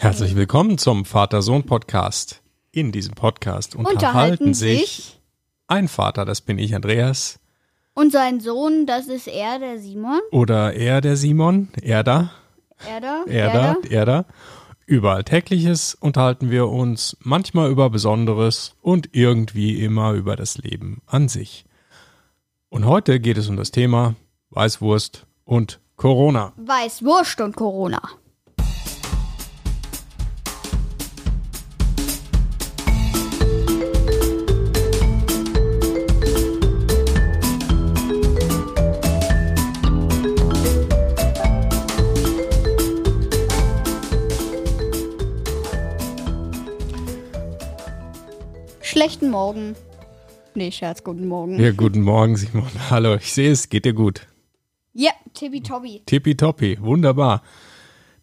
Herzlich willkommen zum Vater-Sohn-Podcast. In diesem Podcast unterhalten, Unterhalten sich sich ein Vater, das bin ich, Andreas, und sein Sohn, das ist er, der Simon. oder er, der Simon, er da, Er da. er da, er da. Über Alltägliches unterhalten wir uns, manchmal über Besonderes und irgendwie immer über das Leben an sich. Und heute geht es um das Thema Weißwurst und Corona. Weißwurst und Corona. Schlechten Morgen. Nee, Scherz, guten Morgen. Ja, guten Morgen, Simon. Hallo, ich sehe es, geht dir gut. Ja, Tippitoppi. Tippitoppi, wunderbar.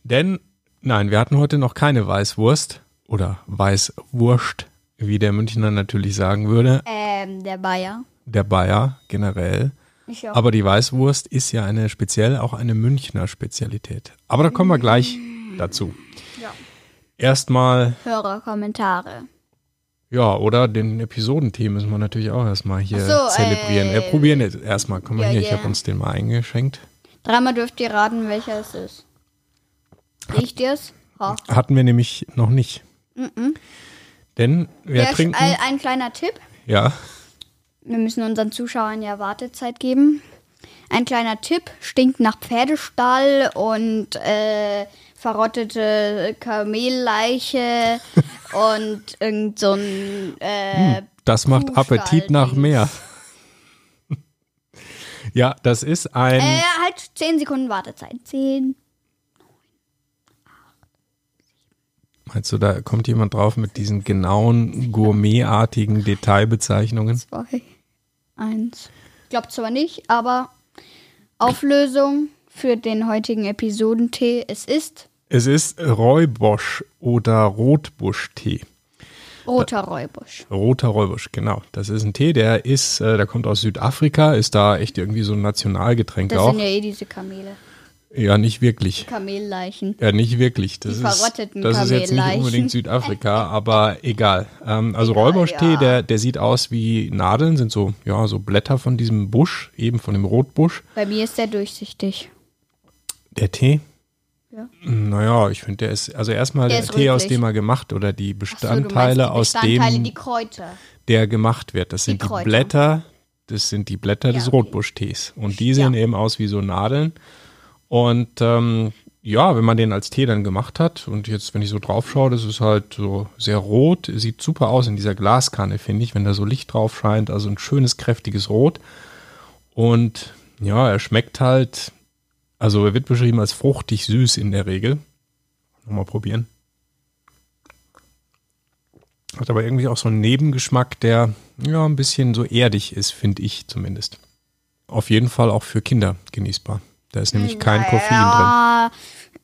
Denn, nein, wir hatten heute noch keine Weißwurst oder Weißwurst, wie der Münchner natürlich sagen würde. Ähm, der Bayer. Der Bayer generell. Ich auch. Aber die Weißwurst ist ja eine speziell auch eine Münchner Spezialität. Aber da kommen wir gleich dazu. Ja. Erstmal, Hörerkommentare. Ja, oder den Episodenthee müssen wir natürlich auch erstmal hier so, zelebrieren. äh, wir probieren jetzt erstmal. Komm mal ja, hier, ich ja. habe uns den mal eingeschenkt. Dreimal dürft ihr raten, welcher es ist. Riecht ihr es? Ha. Hatten wir nämlich noch nicht. Denn wir Ja, trinken. ein, ein kleiner Tipp. Ja, Wir müssen unseren Zuschauern ja Wartezeit geben. Ein kleiner Tipp, stinkt nach Pferdestall und äh, verrottete Kamelleiche und irgend so ein äh, das macht Kuhstall- Appetit nach mehr. ja, das ist ein. äh, halt 10 Sekunden Wartezeit. 10, Meinst du, da kommt jemand drauf mit diesen genauen, gourmetartigen Detailbezeichnungen? 2, 1. Ich glaube zwar nicht, aber Auflösung für den heutigen Episodentee. Es ist Es ist Räubosch oder Rotbuschtee. roter Räubusch. Roter Räubusch, genau. Das ist ein Tee, der ist, äh, der kommt aus Südafrika, ist da echt irgendwie so ein Nationalgetränk Das auch. sind ja eh diese Kamele. ja, nicht wirklich. Kamelleichen. Ja, nicht wirklich. Das Die ist, verrotteten das ist jetzt nicht unbedingt Südafrika, aber egal. Ähm, also Räubusch-Tee, ja. der, der sieht aus wie Nadeln, sind so, ja, so Blätter von diesem Busch, eben von dem Rotbusch. Bei mir ist der durchsichtig. Der Tee? Ja. Naja, ich finde, der ist, also erstmal Der der, Tee, aus rötlich. dem er gemacht oder die Ach so, meinst Bestandteile, die aus Bestandteile, dem die Kräuter. der gemacht wird. Das sind die, Kräuter. Blätter, das sind die Blätter des okay. Rotbuschtees. Und die Ja. sehen eben aus wie so Nadeln. Und ähm, ja, wenn man den als Tee dann gemacht hat und jetzt, wenn ich so drauf schaue, das ist halt so sehr rot, sieht super aus in dieser Glaskanne, finde ich, wenn da so Licht drauf scheint. Also ein schönes, kräftiges Rot. Und ja, er schmeckt halt, also er wird beschrieben als fruchtig süß in der Regel. Nochmal probieren. Hat aber irgendwie auch so einen Nebengeschmack, der ja ein bisschen so erdig ist, finde ich zumindest. Auf jeden Fall auch für Kinder genießbar. Da ist nämlich kein Koffein drin.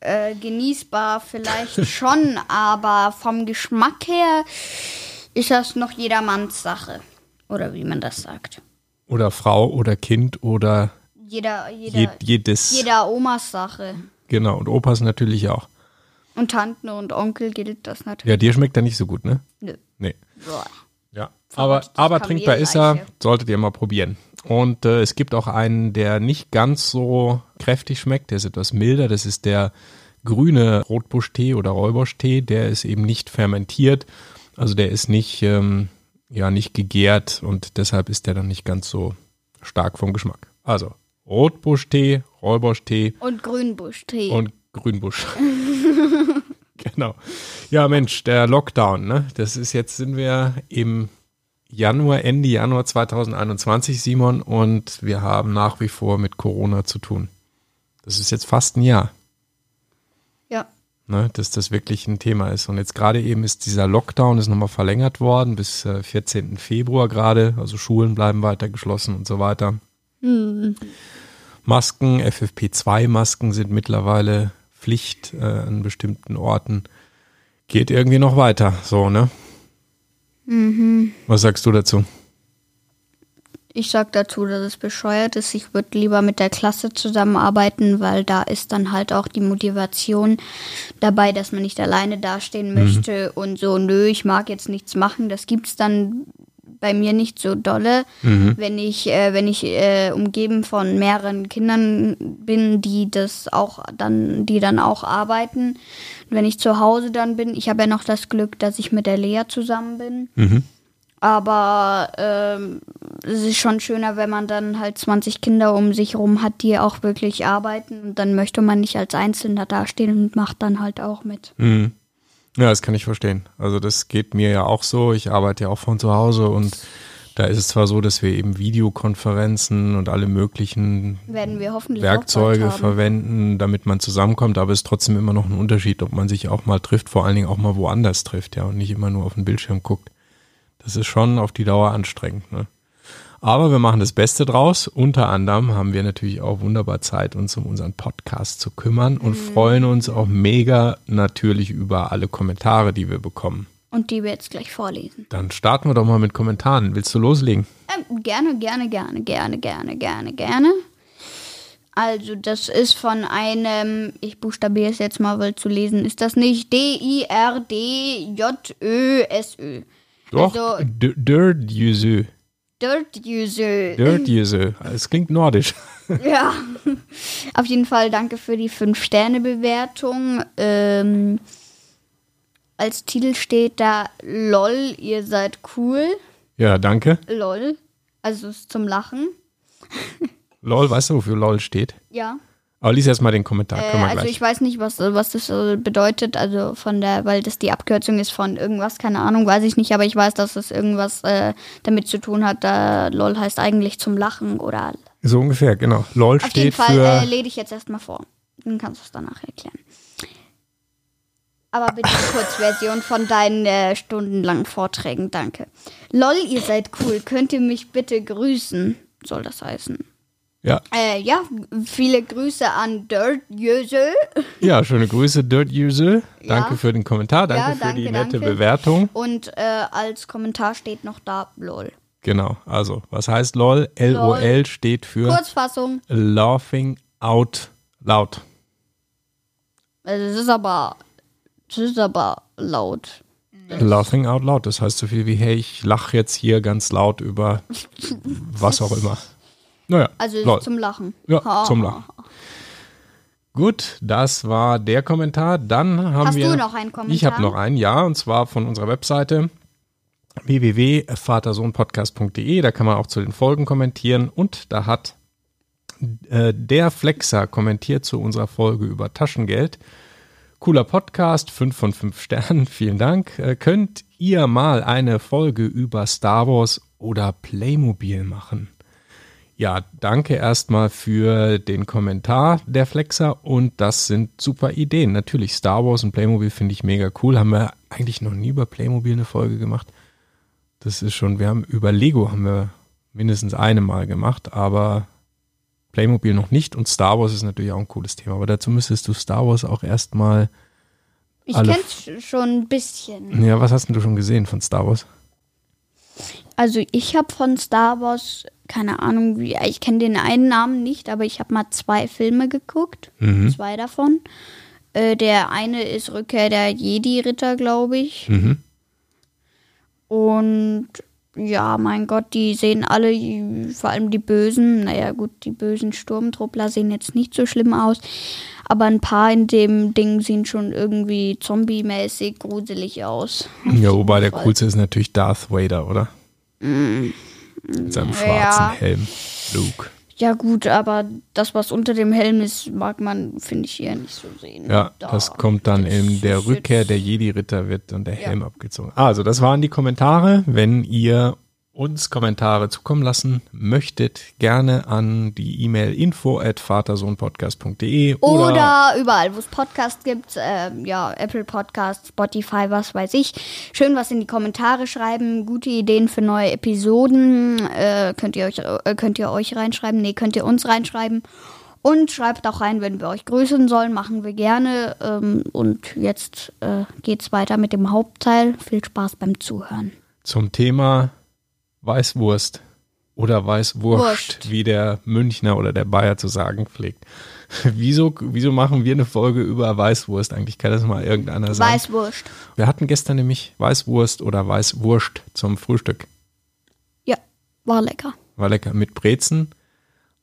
äh, genießbar vielleicht schon, aber vom Geschmack her ist das noch jedermanns Sache. Oder wie man das sagt. Oder Frau oder Kind oder Jeder, jeder, je, jedes. jeder Omas Sache. Genau, und Opas natürlich auch. Und Tanten und Onkel gilt das natürlich. Ja, dir schmeckt er nicht so gut, ne? Nö. Nee. Boah. Ja, aber, aber trinkbar ist er, solltet ihr mal probieren. Und äh, es gibt auch einen, der nicht ganz so kräftig schmeckt, der ist etwas milder, das ist der grüne Rotbuschtee oder Räuburschtee, der ist eben nicht fermentiert, also der ist nicht, ähm, ja, nicht gegärt und deshalb ist der dann nicht ganz so stark vom Geschmack. Also Rotbuschtee, Räuburschtee Und Grünbuschtee. und Grünbusch. genau. Ja, Mensch, der Lockdown, ne? Das ist jetzt sind wir im Januar, Ende Januar 2021, Simon, und wir haben nach wie vor mit Corona zu tun. Das ist jetzt fast ein Jahr, ja. ne, dass das wirklich ein Thema ist. Und jetzt gerade eben ist dieser Lockdown ist nochmal verlängert worden bis äh, 14. Februar gerade. Also Schulen bleiben weiter geschlossen und so weiter. Masken, FFP2-Masken sind mittlerweile Pflicht äh, an bestimmten Orten. Geht irgendwie noch weiter, so, ne? Was sagst du dazu? Ich sag dazu, dass es bescheuert ist. Ich würde lieber mit der Klasse zusammenarbeiten, weil da ist dann halt auch die Motivation dabei, dass man nicht alleine dastehen möchte und so, nö, ich mag jetzt nichts machen. Das gibt's dann bei mir nicht so dolle, wenn ich, äh, wenn ich äh, umgeben von mehreren Kindern bin, die das auch dann, die dann auch arbeiten. Wenn ich zu Hause dann bin, ich habe ja noch das Glück, dass ich mit der Lea zusammen bin. Aber ähm, es ist schon schöner, wenn man dann halt 20 Kinder um sich rum hat, die auch wirklich arbeiten. Und dann möchte man nicht als Einzelner dastehen und macht dann halt auch mit. Mhm. Ja, das kann ich verstehen. Also das geht mir ja auch so. Ich arbeite ja auch von zu Hause und da ist es zwar so, dass wir eben Videokonferenzen und alle möglichen Werkzeuge verwenden, damit man zusammenkommt, aber es ist trotzdem immer noch ein Unterschied, ob man sich auch mal trifft, vor allen Dingen auch mal woanders trifft, ja, und nicht immer nur auf den Bildschirm guckt. Das ist schon auf die Dauer anstrengend, ne? Aber wir machen das Beste draus. Unter anderem haben wir natürlich auch wunderbar Zeit, uns um unseren Podcast zu kümmern und freuen uns auch mega natürlich über alle Kommentare, die wir bekommen. Und die wir jetzt gleich vorlesen. Dann starten wir doch mal mit Kommentaren. Willst du loslegen? Ähm, gerne, gerne, gerne, gerne, gerne, gerne, gerne. Also, das ist von einem, ich buchstabiere es jetzt mal, weil zu lesen ist das nicht D-I-R-D-J-Ö-S-Ö. Doch, Also, D- Dirt User. Dirt User. Dirt User. Es klingt nordisch. Ja. Auf jeden Fall danke für die 5-Sterne-Bewertung. Ähm, als Titel steht da LOL, ihr seid cool. Ja, danke. LOL. Also ist zum Lachen. LOL, weißt du, wofür LOL steht? Ja. Aber lies erst mal den Kommentar. Äh, also gleich. ich weiß nicht, was, was das äh, bedeutet, also von der, weil das die Abkürzung ist von irgendwas, keine Ahnung, weiß ich nicht, aber ich weiß, dass es irgendwas äh, damit zu tun hat. Da LOL heißt eigentlich zum Lachen oder so ungefähr, genau. LOL auf jeden steht Fall für. äh, lese ich jetzt erstmal vor. Dann kannst du es danach erklären. Aber bitte die Kurzversion von deinen äh, stundenlangen Vorträgen, danke. LOL, ihr seid cool. Könnt ihr mich bitte grüßen? Soll das heißen? Ja, Äh, ja, viele Grüße an Dirt Jösel. ja, schöne Grüße, Dirt. Danke Ja. für den Kommentar, danke Ja, für danke, die nette danke. Bewertung. Und äh, als Kommentar steht noch da LOL. Genau, also, was heißt LOL? LOL steht für Kurzfassung. Laughing Out Loud. Also es ist aber, es ist aber laut. Laughing Out Loud, das heißt so viel wie, hey, ich lache jetzt hier ganz laut über was auch immer. Naja, Also lol. zum Lachen. Ja, Ha, zum Lachen. Gut, das war der Kommentar. Dann haben Hast wir. du noch einen Kommentar? Ich habe noch einen, ja, und zwar von unserer Webseite www.vatersohnpodcast.de. Da kann man auch zu den Folgen kommentieren. Und da hat äh, der Flexer kommentiert zu unserer Folge über Taschengeld. Cooler Podcast, 5 von 5 Sternen, vielen Dank. Äh, könnt ihr mal eine Folge über Star Wars oder Playmobil machen? Ja, danke erstmal für den Kommentar der Flexer und das sind super Ideen. Natürlich Star Wars und Playmobil finde ich mega cool. Haben wir eigentlich noch nie über Playmobil eine Folge gemacht. Das ist schon, wir haben über Lego haben wir mindestens eine Mal gemacht, aber Playmobil noch nicht und Star Wars ist natürlich auch ein cooles Thema. Aber dazu müsstest du Star Wars auch erstmal, Ich kenn's sch- schon ein bisschen. ja, was hast denn du schon gesehen von Star Wars? Also ich habe von Star Wars, keine Ahnung, wie, ich kenne den einen Namen nicht, aber ich habe mal zwei Filme geguckt. Mhm. Zwei davon. Äh, der eine ist Rückkehr der Jedi-Ritter, glaube ich. Mhm. Und ja, mein Gott, die sehen alle, vor allem die Bösen, naja gut, die bösen Sturmtruppler sehen jetzt nicht so schlimm aus, aber ein paar in dem Ding sehen schon irgendwie zombie-mäßig gruselig aus. Ja, wobei der Fall. coolste ist natürlich Darth Vader, oder? Mit seinem schwarzen Ja. Helm. Luke. Ja gut, aber das, was unter dem Helm ist, mag man, finde ich, hier nicht so sehen. Ja, Da. das kommt dann Das in der Rückkehr der Jedi-Ritter wird und der Helm abgezogen. Also, das waren die Kommentare. Wenn ihr uns Kommentare zukommen lassen möchtet, gerne an die E-Mail info at vatersohnpodcast.de oder, Oder überall, wo es Podcasts gibt, ähm, ja, Apple Podcasts, Spotify, was weiß ich. Schön was in die Kommentare schreiben, gute Ideen für neue Episoden, äh, könnt ihr euch äh, könnt ihr euch reinschreiben, nee, könnt ihr uns reinschreiben. Und schreibt auch rein, wenn wir euch grüßen sollen, machen wir gerne. Ähm, und jetzt äh, geht's weiter mit dem Hauptteil. Viel Spaß beim Zuhören. zum Thema Weißwurst. oder Weißwurst, Wurst. wie der Münchner oder der Bayer zu sagen pflegt. wieso, wieso machen wir eine Folge über Weißwurst eigentlich? Kann das mal irgendeiner sagen? Weißwurst. Wir hatten gestern nämlich Weißwurst oder Weißwurst zum Frühstück. Ja, war lecker. War lecker mit Brezen.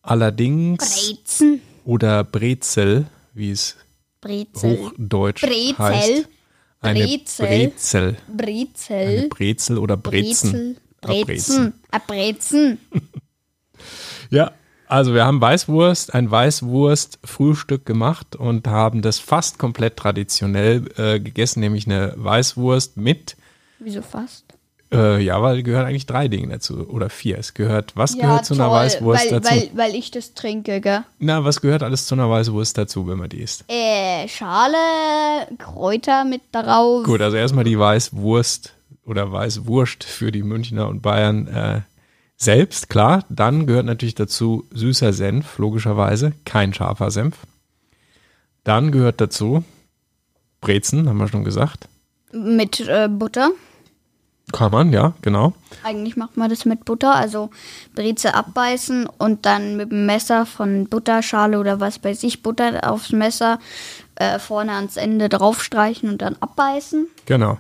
Allerdings Brezen. oder Brezel, wie es Brezel. hochdeutsch Brezel. heißt. Eine Brezel. Brezel. Brezel. Eine Brezel oder Brezen. Brezel. Brezen. Brezen. Ja, also wir haben Weißwurst, ein Weißwurst-Frühstück gemacht und haben das fast komplett traditionell äh, gegessen, nämlich eine Weißwurst mit, Wieso fast? äh, ja, weil gehören eigentlich drei Dinge dazu oder vier. Es gehört, was gehört zu einer Weißwurst weil, dazu? Weil, weil ich das trinke, gell? Na, was gehört alles zu einer Weißwurst dazu, wenn man die isst? Äh, Schale, Kräuter mit darauf. Gut, also erstmal die Weißwurst oder Weißwurst für die Münchner und Bayern äh, selbst, klar. Dann gehört natürlich dazu süßer Senf, logischerweise, kein scharfer Senf. Dann gehört dazu Brezen, haben wir schon gesagt. Mit äh, Butter. Kann man, ja, genau. Eigentlich macht man das mit Butter, also Breze abbeißen und dann mit dem Messer von Butterschale oder was weiß ich, Butter aufs Messer äh, vorne ans Ende draufstreichen und dann abbeißen, Genau.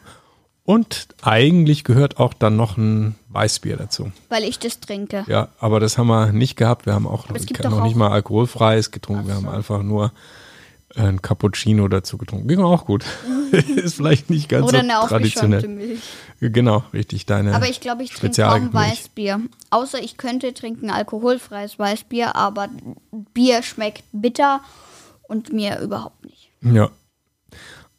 Und eigentlich gehört auch dann noch ein Weißbier dazu. weil ich das trinke. Ja, aber das haben wir nicht gehabt. Wir haben auch noch doch nicht auch- mal alkoholfreies getrunken. Wir haben einfach nur ein Cappuccino dazu getrunken. Ging auch gut. Ist vielleicht nicht ganz Oder so eine traditionell. Milch. Genau, richtig. Deine Aber ich glaube, ich trinke Spezialmilch. kaum Weißbier. Außer ich könnte trinken alkoholfreies Weißbier, aber Bier schmeckt bitter und mir überhaupt nicht. Ja.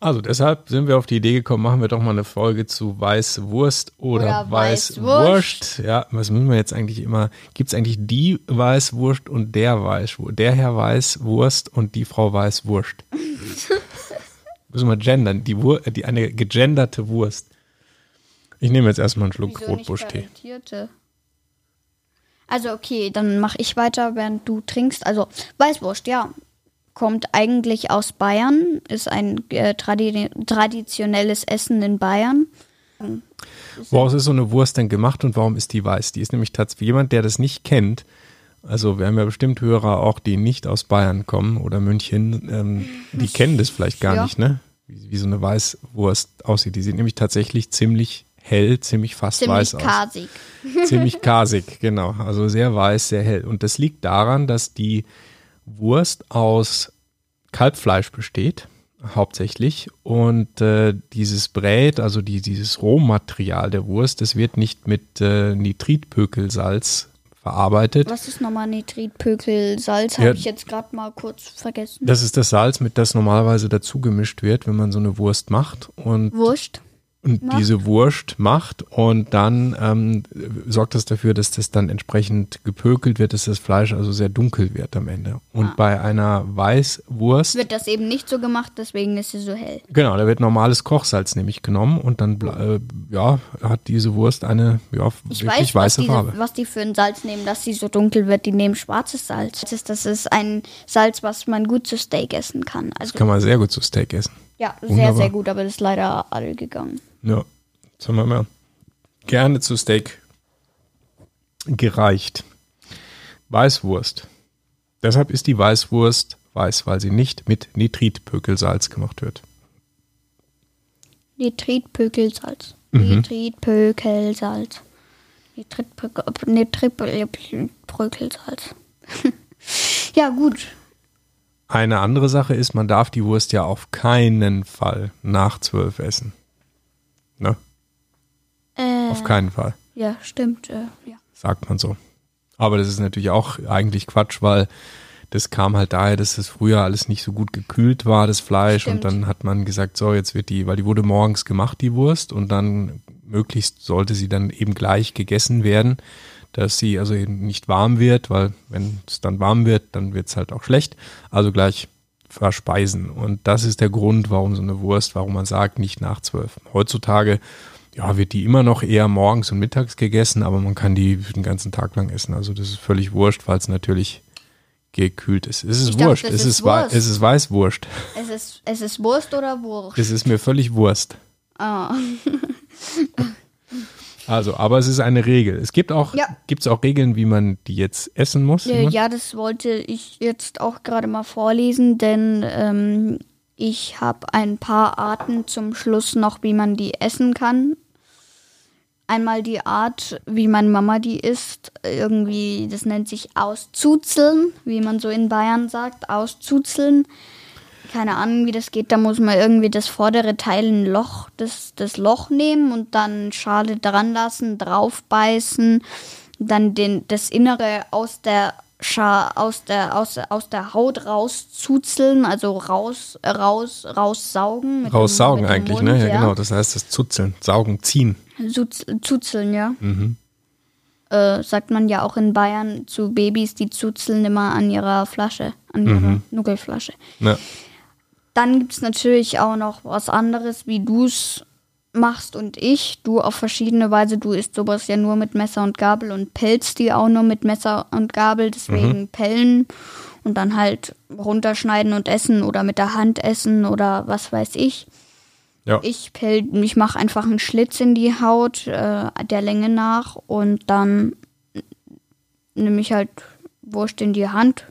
Also deshalb sind wir auf die Idee gekommen, machen wir doch mal eine Folge zu Weißwurst oder, Oder Weißwurst. Ja, was müssen wir jetzt eigentlich immer? Gibt es eigentlich die Weißwurst und der Weißwurst? Der Herr Weißwurst und die Frau Weißwurst? müssen wir gendern, die, Wur die eine gegenderte Wurst. Ich nehme jetzt erstmal einen Schluck Rotbuschtee. Also okay, dann mache ich weiter, während du trinkst. Also Weißwurst, ja, kommt eigentlich aus Bayern, ist ein äh, tradi traditionelles Essen in Bayern. Woraus ist so eine Wurst denn gemacht und warum ist die weiß? Die ist nämlich tatsächlich jemand, der das nicht kennt. Also wir haben ja bestimmt Hörer auch, die nicht aus Bayern kommen oder München, ähm, die kennen das vielleicht gar Ja. nicht, ne? Wie, wie so eine Weißwurst aussieht. Die sieht nämlich tatsächlich ziemlich hell, ziemlich fast Ziemlich weiß aus. kasig. Ziemlich kasig, genau. Also sehr weiß, sehr hell. Und das liegt daran, dass die Wurst aus Kalbfleisch besteht, hauptsächlich. Und äh, dieses Brät, also die, dieses Rohmaterial der Wurst, das wird nicht mit äh, Nitritpökelsalz verarbeitet. Was ist nochmal Nitrit, Salz? Ja. Habe ich jetzt gerade mal kurz vergessen. Das ist das Salz, mit das normalerweise dazu gemischt wird, wenn man so eine Wurst macht. Und Wurst. Und macht. diese Wurst macht und dann ähm, sorgt das dafür, dass das dann entsprechend gepökelt wird, dass das Fleisch also sehr dunkel wird am Ende. Und Ah. bei einer Weißwurst, Wird das eben nicht so gemacht, deswegen ist sie so hell. genau, da wird normales Kochsalz nämlich genommen und dann äh, ja, hat diese Wurst eine ja, Ich wirklich weiß, was, weiße diese, Farbe. was die für ein Salz nehmen, dass sie so dunkel wird. Die nehmen schwarzes Salz. Das ist, das ist ein Salz, was man gut zu Steak essen kann. Also Kann man sehr gut zu Steak essen. ja, sehr, wunderbar. sehr gut, aber das ist leider alle gegangen. Ja, das haben wir mal gerne zu Steak gereicht. Weißwurst. Deshalb ist die Weißwurst weiß, weil sie nicht mit Nitritpökelsalz gemacht wird. Nitritpökelsalz. Mhm. Nitritpökelsalz. Nitritpökel- Nitritpökelsalz. ja, gut. Eine andere Sache ist, man darf die Wurst ja auf keinen Fall nach zwölf essen. Ne? Äh, Auf keinen Fall, ja, stimmt. Äh, ja. sagt man so. Aber das ist natürlich auch eigentlich Quatsch, weil das kam halt daher, dass das früher alles nicht so gut gekühlt war, das Fleisch. Stimmt. Und dann hat man gesagt, so, jetzt wird die, weil die wurde morgens gemacht, die Wurst, und dann möglichst sollte sie dann eben gleich gegessen werden, dass sie also eben nicht warm wird, weil wenn es dann warm wird, dann wird es halt auch schlecht. Also gleich verspeisen. Und das ist der Grund, warum so eine Wurst, warum man sagt, nicht nach zwölf. Heutzutage ja, wird die immer noch eher morgens und mittags gegessen, aber man kann die den ganzen Tag lang essen. Also das ist völlig wurscht, weil es natürlich gekühlt ist. Es ist Ich dachte, wurscht. das Es ist Wurst. es ist Weißwurst. Es ist, es ist Wurst oder Wurst? Es ist mir völlig Wurst. Ah. Also, aber es ist eine Regel. Es gibt auch, Ja. gibt es auch Regeln, wie man die jetzt essen muss? Äh, immer? ja, das wollte ich jetzt auch gerade mal vorlesen, denn ähm, ich habe ein paar Arten zum Schluss noch, wie man die essen kann. Einmal die Art, wie meine Mama die isst, irgendwie, das nennt sich auszuzeln, wie man so in Bayern sagt, auszuzeln. Keine Ahnung, wie das geht. Da muss man irgendwie das vordere Teil ein Loch, das, das Loch nehmen und dann Schale dran lassen, draufbeißen, dann den, das Innere aus der Scha aus der, aus, der- aus der Haut rauszuzeln, also raus, raussaugen. raussaugen. Raussaugen dem eigentlich, Mund, ne? Ja, genau. Das heißt das Zuzeln, Saugen, ziehen. Zuz- Zuzeln, ja. Mhm. Äh, sagt man ja auch in Bayern zu Babys, die zuzeln immer an ihrer Flasche, an ihrer Mhm. Nuckelflasche. Ja. Dann gibt es natürlich auch noch was anderes, wie du es machst und ich. Du auf verschiedene Weise. Du isst sowas ja nur mit Messer und Gabel und pelzt die auch nur mit Messer und Gabel. Deswegen pellen und dann halt runterschneiden und essen oder mit der Hand essen oder was weiß ich. Ja. Ich pell, ich mache einfach einen Schlitz in die Haut äh, der Länge nach und dann nehme ich halt Wurst in die Hand,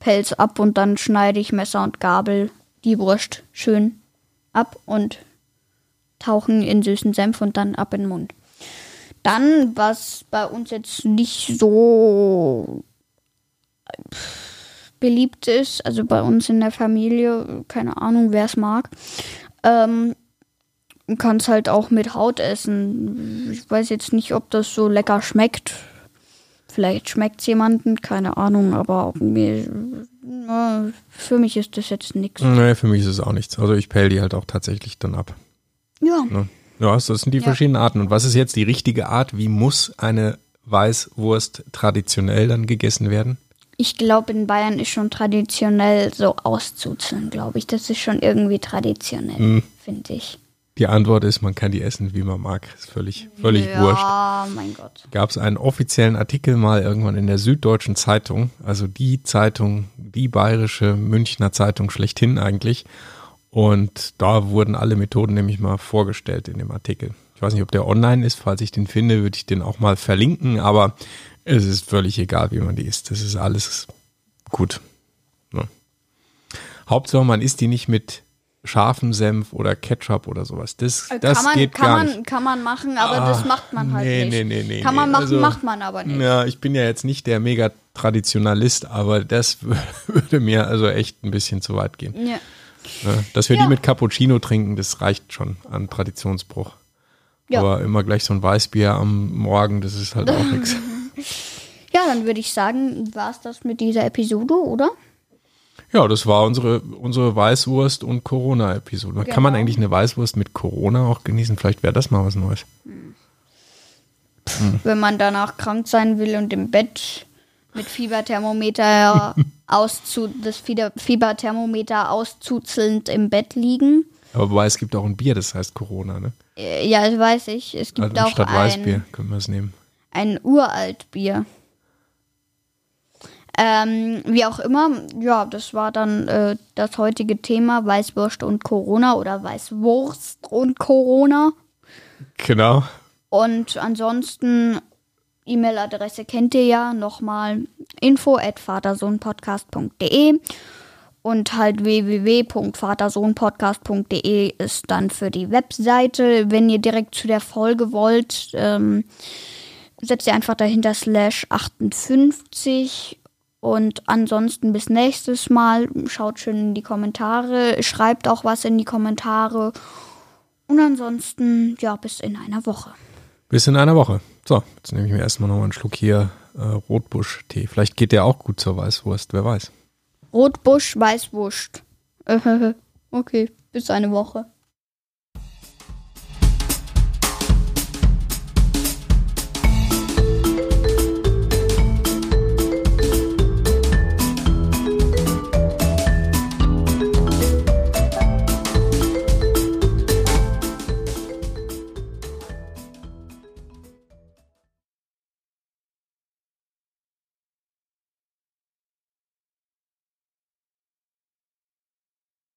pelz ab und dann schneide ich Messer und Gabel die Wurst schön ab und tauchen in süßen Senf und dann ab in den Mund. Dann, was bei uns jetzt nicht so beliebt ist, also bei uns in der Familie, keine Ahnung, wer es mag, ähm, du kannst halt auch mit Haut essen. Ich weiß jetzt nicht, ob das so lecker schmeckt. Vielleicht schmeckt es jemandem, keine Ahnung, aber mir, für mich ist das jetzt nichts. Nee, für mich ist es auch nichts. Also ich pell die halt auch tatsächlich dann ab. Ja, Ne? Ja, das sind die Ja. verschiedenen Arten. Und was ist jetzt die richtige Art? Wie muss eine Weißwurst traditionell dann gegessen werden? ich glaube, in Bayern ist schon traditionell so auszuzeln, glaube ich. Das ist schon irgendwie traditionell, Hm. finde ich. Die Antwort ist, man kann die essen, wie man mag. Ist völlig, völlig ja, wurscht. mein Gott. Gab es einen offiziellen Artikel mal irgendwann in der Süddeutschen Zeitung, also die Zeitung, die bayerische Münchner Zeitung schlechthin eigentlich. Und da wurden alle Methoden nämlich mal vorgestellt in dem Artikel. Ich weiß nicht, ob der online ist. Falls ich den finde, würde ich den auch mal verlinken. Aber es ist völlig egal, wie man die isst. Das ist alles gut. Ne? Hauptsache, man isst die nicht mit scharfem Senf oder Ketchup oder sowas. Das, das Äh, kann man, geht kann gar man, nicht. Kann man machen, aber Ah, das macht man halt nee, nicht. nee, nee, nee, kann man machen, Also, macht man aber nicht. Ja, ich bin ja jetzt nicht der mega Traditionalist, aber das würde mir also echt ein bisschen zu weit gehen. Ja. Ne? Dass wir Ja. die mit Cappuccino trinken, das reicht schon an Traditionsbruch. Ja. Aber immer gleich so ein Weißbier am Morgen, das ist halt auch nichts. ja, dann würde ich sagen, war es das mit dieser Episode, oder? Ja, das war unsere, unsere Weißwurst- und Corona-Episode. Kann man Genau. eigentlich eine Weißwurst mit Corona auch genießen? Vielleicht wäre das mal was Neues. Wenn man danach krank sein will und im Bett mit Fieberthermometer auszu das Fieber Fieberthermometer auszuzelnd im Bett liegen. Aber wobei es gibt auch ein Bier, das heißt Corona, ne? Äh, Ja, das weiß ich. Es gibt Also auch statt Weißbier ein, können wir es nehmen. ein Uraltbier. Ähm, wie auch immer, ja, das war dann äh, das heutige Thema Weißwurst und Corona oder Weißwurst und Corona. Genau. Und ansonsten, E-Mail-Adresse kennt ihr ja nochmal info at vatersohnpodcast.de und halt www.vatersohnpodcast.de ist dann für die Webseite. Wenn ihr direkt zu der Folge wollt, ähm, setzt ihr einfach dahinter slash 58 und ansonsten bis nächstes Mal. Schaut schön in die Kommentare, schreibt auch was in die Kommentare und ansonsten, ja, bis in einer Woche. Bis in einer Woche. So, jetzt nehme ich mir erstmal noch mal einen Schluck hier äh, Rotbusch-Tee. Vielleicht geht der auch gut zur Weißwurst, wer weiß. Rotbusch, Weißwurst. okay, bis eine Woche.